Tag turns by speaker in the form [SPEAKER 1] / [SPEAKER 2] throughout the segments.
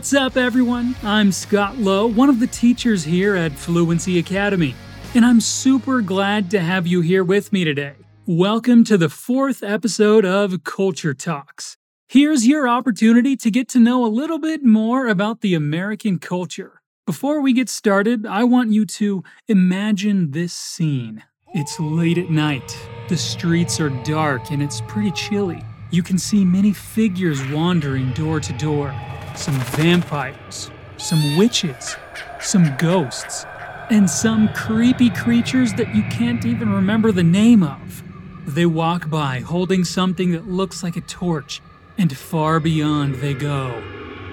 [SPEAKER 1] What's up, everyone? I'm Scott Lowe, one of the teachers here at Fluency Academy, and I'm super glad to have you here with me today. Welcome to the fourth episode of Culture Talks. Here's your opportunity to get to know a little bit more about the American culture. Before we get started, I want you to imagine this scene. It's late at night, the streets are dark, and it's pretty chilly. You can see many figures wandering door to door some vampires, some witches, some ghosts, and some creepy creatures that you can't even remember the name of. They walk by holding something that looks like a torch, and far beyond they go,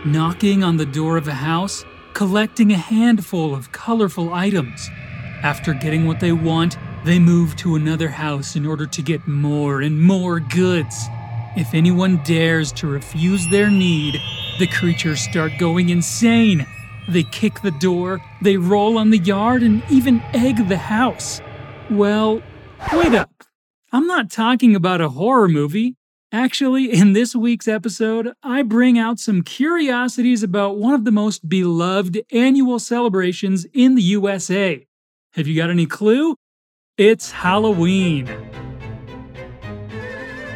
[SPEAKER 1] knocking on the door of a house, collecting a handful of colorful items. After getting what they want, they move to another house in order to get more and more goods. If anyone dares to refuse their need, the creatures start going insane. They kick the door, they roll on the yard, and even egg the house. Well, wait up. I'm not talking about a horror movie. Actually, in this week's episode, I bring out some curiosities about one of the most beloved annual celebrations in the USA. Have you got any clue? It's Halloween.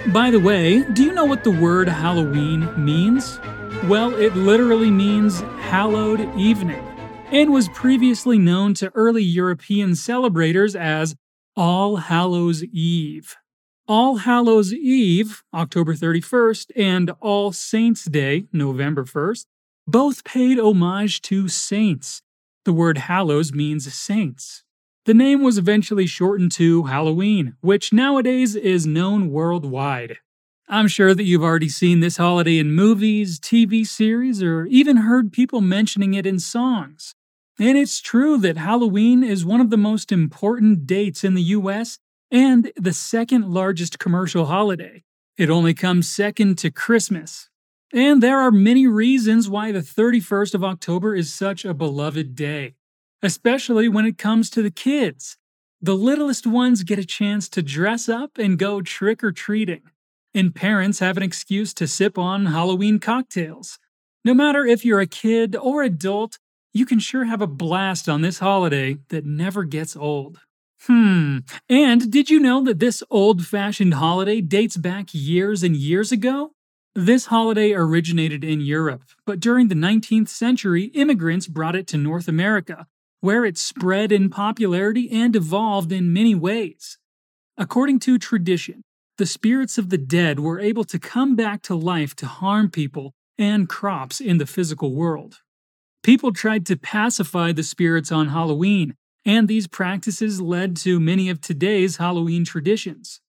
[SPEAKER 1] By the way, do you know what the word Halloween means? Well, it literally means hallowed evening, and was previously known to early European celebrators as All Hallows Eve. All Hallows Eve, October 31st, and All Saints' Day, November 1st, both paid homage to saints. The word hallows means saints. The name was eventually shortened to Halloween, which nowadays is known worldwide. I'm sure that you've already seen this holiday in movies, TV series, or even heard people mentioning it in songs. And it's true that Halloween is one of the most important dates in the US and the second largest commercial holiday. It only comes second to Christmas. And there are many reasons why the 31st of October is such a beloved day especially when it comes to the kids. The littlest ones get a chance to dress up and go trick or treating, and parents have an excuse to sip on Halloween cocktails. No matter if you're a kid or adult, you can sure have a blast on this holiday that never gets old. Hmm, and did you know that this old fashioned holiday dates back years and years ago? This holiday originated in Europe, but during the 19th century, immigrants brought it to North America, where it spread in popularity and evolved in many ways. According to tradition, the spirits of the dead were able to come back to life to harm people and crops in the physical world. People tried to pacify the spirits on Halloween, and these practices led to many of today's Halloween traditions.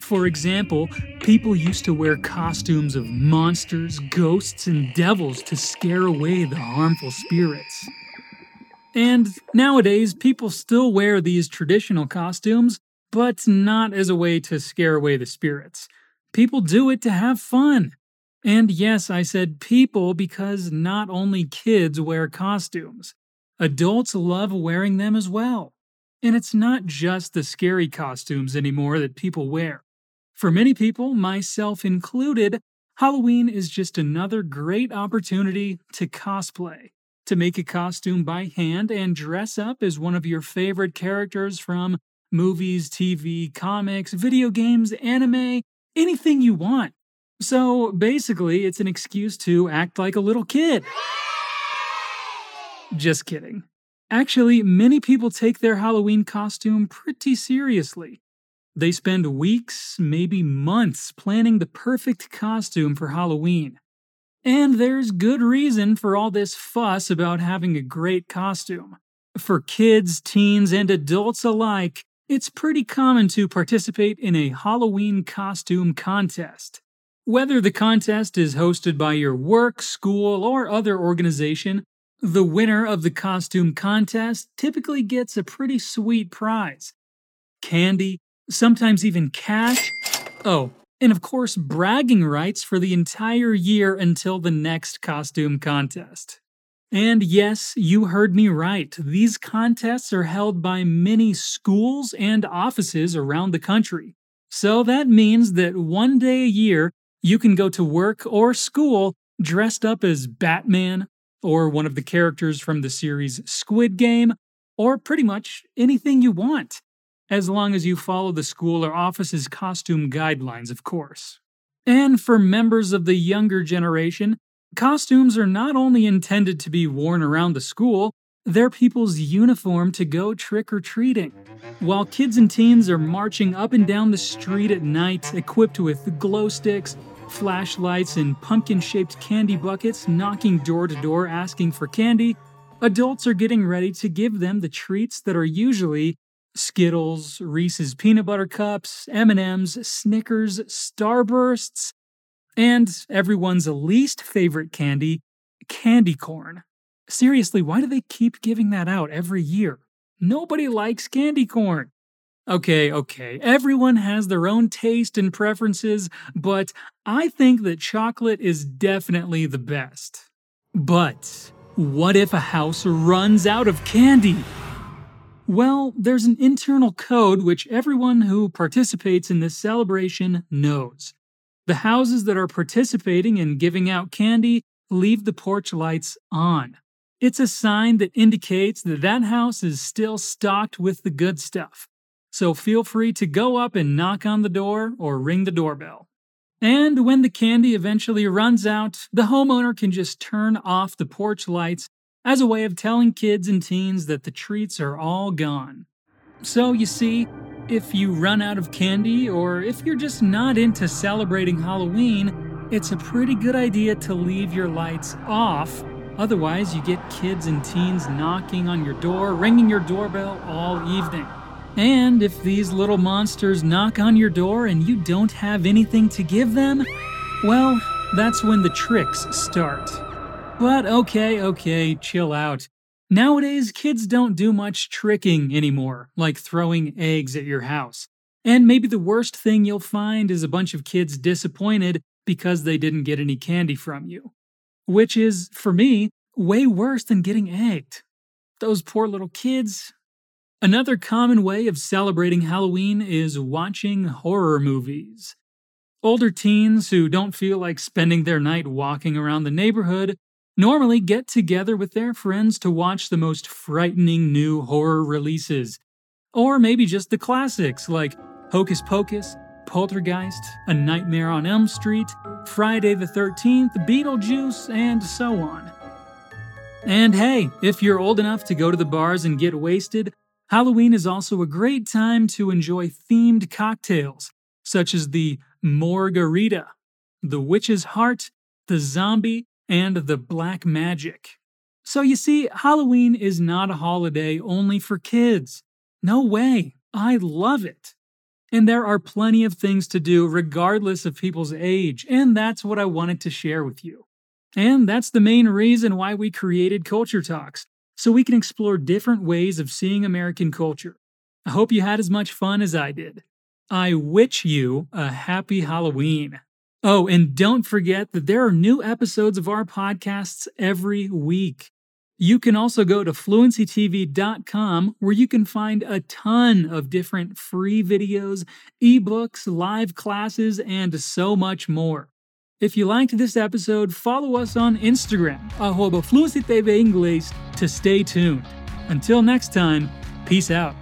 [SPEAKER 1] For example, people used to wear costumes of monsters, ghosts, and devils to scare away the harmful spirits. And nowadays, people still wear these traditional costumes, but not as a way to scare away the spirits. People do it to have fun. And yes, I said people because not only kids wear costumes, adults love wearing them as well. And it's not just the scary costumes anymore that people wear. For many people, myself included, Halloween is just another great opportunity to cosplay to make a costume by hand and dress up as one of your favorite characters from movies, TV, comics, video games, anime, anything you want. So basically, it's an excuse to act like a little kid. Just kidding. Actually, many people take their Halloween costume pretty seriously. They spend weeks, maybe months, planning the perfect costume for Halloween. And there's good reason for all this fuss about having a great costume. For kids, teens, and adults alike, it's pretty common to participate in a Halloween costume contest. Whether the contest is hosted by your work, school, or other organization, the winner of the costume contest typically gets a pretty sweet prize candy, sometimes even cash. Oh, and of course, bragging rights for the entire year until the next costume contest. And yes, you heard me right. These contests are held by many schools and offices around the country. So that means that one day a year, you can go to work or school dressed up as Batman, or one of the characters from the series Squid Game, or pretty much anything you want, as long as you follow the school or office's costume guidelines, of course. And for members of the younger generation, costumes are not only intended to be worn around the school, they're people's uniform to go trick or treating. While kids and teens are marching up and down the street at night equipped with glow sticks, flashlights, and pumpkin shaped candy buckets knocking door to door asking for candy, adults are getting ready to give them the treats that are usually Skittles, Reese's peanut butter cups, M&Ms, Snickers, Starbursts, and everyone's least favorite candy, candy corn. Seriously, why do they keep giving that out every year? Nobody likes candy corn. Okay, okay, everyone has their own taste and preferences, but I think that chocolate is definitely the best. But what if a house runs out of candy? Well, there's an internal code which everyone who participates in this celebration knows. The houses that are participating in giving out candy leave the porch lights on. It's a sign that indicates that that house is still stocked with the good stuff so feel free to go up and knock on the door or ring the doorbell. And when the candy eventually runs out, the homeowner can just turn off the porch lights as a way of telling kids and teens that the treats are all gone. So, you see, if you run out of candy or if you're just not into celebrating Halloween, it's a pretty good idea to leave your lights off. Otherwise, you get kids and teens knocking on your door, ringing your doorbell all evening. And if these little monsters knock on your door and you don't have anything to give them, well, that's when the tricks start. But okay, okay, chill out. Nowadays, kids don't do much tricking anymore, like throwing eggs at your house. And maybe the worst thing you'll find is a bunch of kids disappointed because they didn't get any candy from you. Which is, for me, way worse than getting egged. Those poor little kids, Another common way of celebrating Halloween is watching horror movies. Older teens who don't feel like spending their night walking around the neighborhood normally get together with their friends to watch the most frightening new horror releases. Or maybe just the classics like Hocus Pocus, Poltergeist, A Nightmare on Elm Street, Friday the 13th, Beetlejuice, and so on. And hey, if you're old enough to go to the bars and get wasted, Halloween is also a great time to enjoy themed cocktails, such as the Morgarita, the Witch's Heart, the Zombie, and the Black Magic. So you see, Halloween is not a holiday only for kids. No way. I love it. And there are plenty of things to do regardless of people's age, and that's what I wanted to share with you. And that's the main reason why we created Culture Talks so we can explore different ways of seeing American culture. I hope you had as much fun as I did. I wish you a happy Halloween. Oh, and don't forget that there are new episodes of our podcasts every week. You can also go to fluencytv.com where you can find a ton of different free videos, ebooks, live classes, and so much more. If you liked this episode, follow us on Instagram, arroba Fluency TV Inglês, to stay tuned. Until next time, peace out.